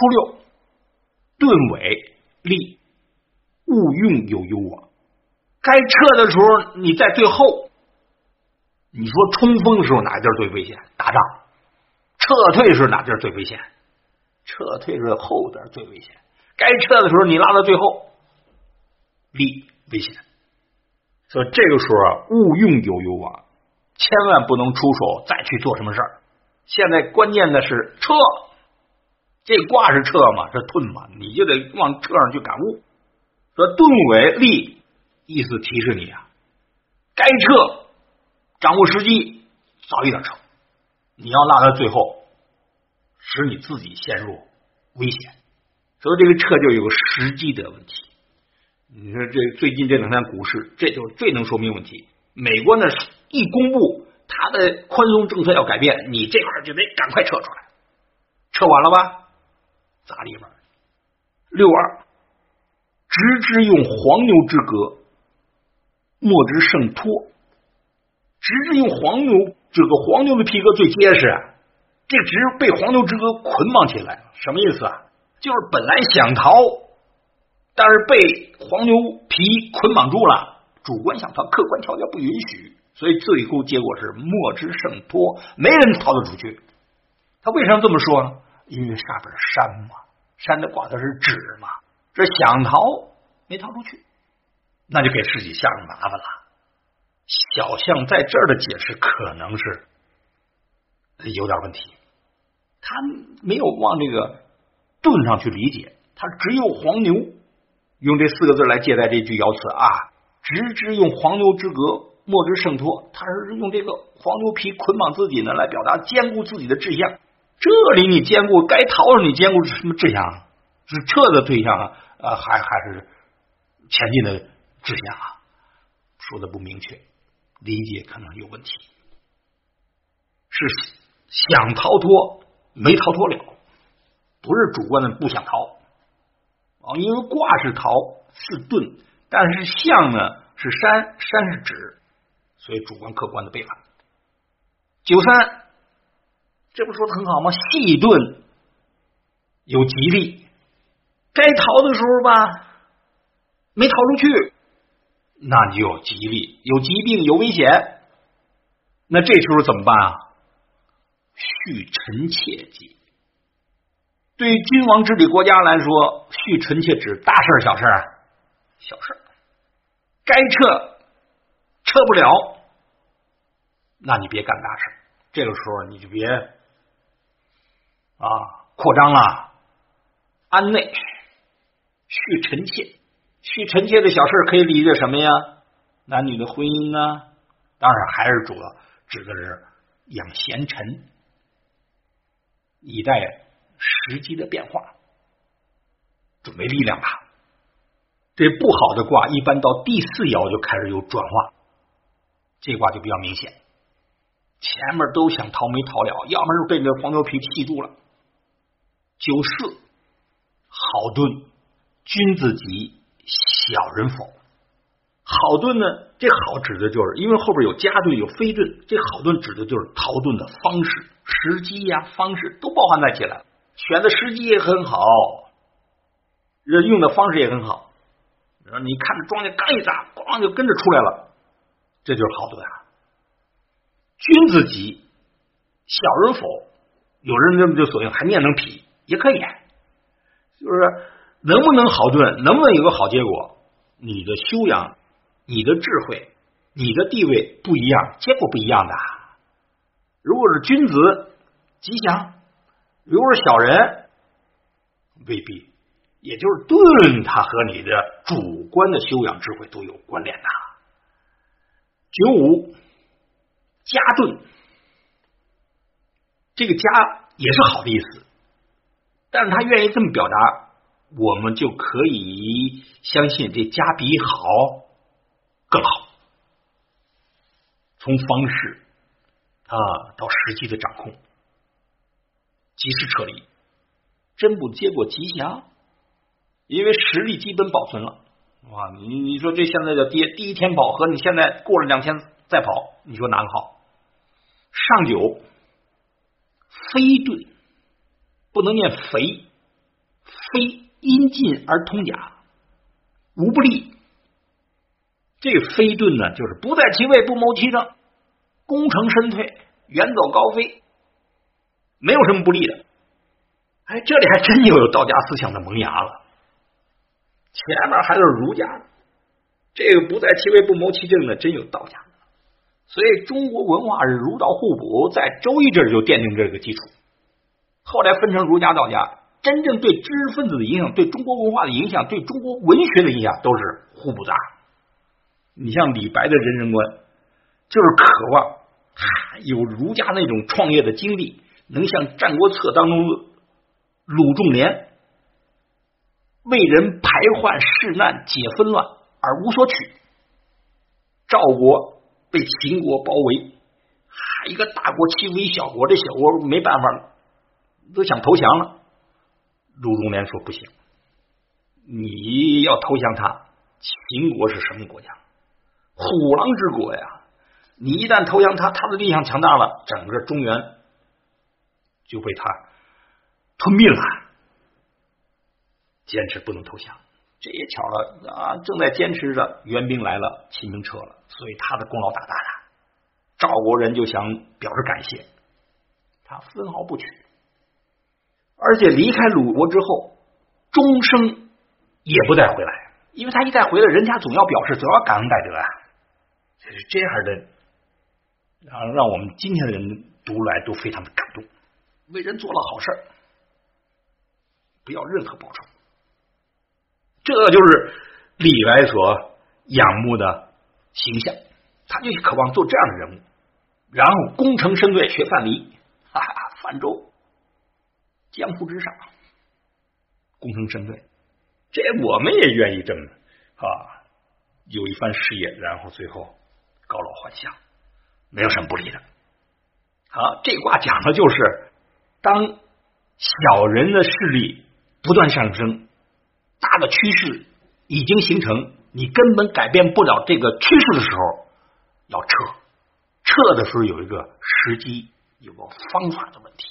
初六，顿尾立，勿用有攸啊。该撤的时候，你在最后。你说冲锋的时候哪地儿最危险？打仗。撤退时哪地儿最危险？撤退是后边最危险。该撤的时候你拉到最后，立危险。所以这个时候啊，勿用有攸啊，千万不能出手再去做什么事儿。现在关键的是撤，这卦是撤嘛，是遁嘛，你就得往撤上去感悟。说遁尾立，意思提示你啊，该撤，掌握时机，早一点撤。你要落到最后，使你自己陷入危险。所以这个撤就有时机的问题。你说这最近这两天股市，这就最能说明问题。美国呢一公布他的宽松政策要改变，你这块就得赶快撤出来。撤完了吧，砸里边。六二，直之用黄牛之格，莫之胜托。直之用黄牛。这个黄牛的皮革最结实，这只是被黄牛之歌捆绑起来，什么意思啊？就是本来想逃，但是被黄牛皮捆绑住了。主观想逃，客观条件不允许，所以最后结果是莫之胜托，没人逃得出去。他为什么这么说呢？因为下边山嘛，山的挂的是纸嘛，这想逃没逃出去，那就给自己下上麻烦了。小象在这儿的解释可能是有点问题，他没有往这个盾上去理解，他只有黄牛用这四个字来借代这句爻辞啊，直之用黄牛之格，莫之胜托，他是用这个黄牛皮捆绑自己呢，来表达兼顾自己的志向。这里你兼顾该逃时你兼顾什么志向？是撤的对象啊，呃，还还是前进的志向啊？说的不明确。理解可能有问题，是想逃脱没逃脱了，不是主观的不想逃啊，因为卦是逃是遁，但是象呢是山，山是指，所以主观客观的背反。九三，这不说的很好吗？细遁有吉利，该逃的时候吧，没逃出去。那你就有吉利，有疾病，有危险。那这时候怎么办啊？续臣妾计。对于君王治理国家来说，续臣妾指大事小事？小事该撤撤不了，那你别干大事。这个时候你就别啊扩张了，安内续臣妾。续臣妾的小事可以理解什么呀？男女的婚姻呢？当然还是主要指的是养贤臣，以待时机的变化，准备力量吧。这不好的卦一般到第四爻就开始有转化，这卦就比较明显。前面都想逃没逃了，要么是被那黄牛皮气住了。九四好盾，君子吉。小人否？好遁呢？这好指的就是因为后边有加遁有非遁，这好遁指的就是逃遁的方式、时机呀、方式都包含在起来。选的时机也很好，用的方式也很好。你看着庄稼刚一砸，咣就跟着出来了，这就是好遁啊。君子吉，小人否？有人这么就索性还念成否，也可以，就是。能不能好顿？能不能有个好结果？你的修养、你的智慧、你的地位不一样，结果不一样的。如果是君子，吉祥；如果是小人，未必。也就是顿，它和你的主观的修养、智慧都有关联的。九五加顿，这个加也是好的意思，但是他愿意这么表达。我们就可以相信这家比好更好，从方式啊到实际的掌控，及时撤离，真不结果吉祥，因为实力基本保存了。哇，你你说这现在的跌，第一天跑和你现在过了两天再跑，你说哪个好？上九飞遁不能念肥。非阴进而通甲，无不利。这个飞遁呢，就是不在其位，不谋其政，功成身退，远走高飞，没有什么不利的。哎，这里还真就有道家思想的萌芽了。前面还是儒家，这个不在其位，不谋其政的，真有道家。所以中国文化是儒道互补，在周易这就奠定这个基础。后来分成儒家、道家，真正对知识分子的影响、对中国文化的影响、对中国文学的影响，都是互补的。你像李白的人生观，就是渴望有儒家那种创业的经历，能像《战国策》当中鲁仲连为人排患释难、解纷乱而无所取，赵国被秦国包围，还一个大国欺负一小国，这小国没办法了，都想投降了。鲁仲连说：“不行，你要投降他，秦国是什么国家？”虎狼之国呀！你一旦投降他，他的力量强大了，整个中原就被他吞并了。坚持不能投降，这也巧了啊！正在坚持着，援兵来了，秦兵撤了，所以他的功劳大大的。赵国人就想表示感谢，他分毫不取，而且离开鲁国之后，终生也不再回来，因为他一再回来，人家总要表示，总要感恩戴德啊。这是这样的，让让我们今天的人读来都非常的感动。为人做了好事不要任何报酬，这就是李白所仰慕的形象。他就渴望做这样的人物，然后功成身退，学范蠡，哈哈，泛舟江湖之上，功成身退。这我们也愿意这么啊，有一番事业，然后最后。高老还乡，没有什么不利的。好，这卦讲的就是，当小人的势力不断上升，大的趋势已经形成，你根本改变不了这个趋势的时候，要撤。撤的时候有一个时机，有个方法的问题。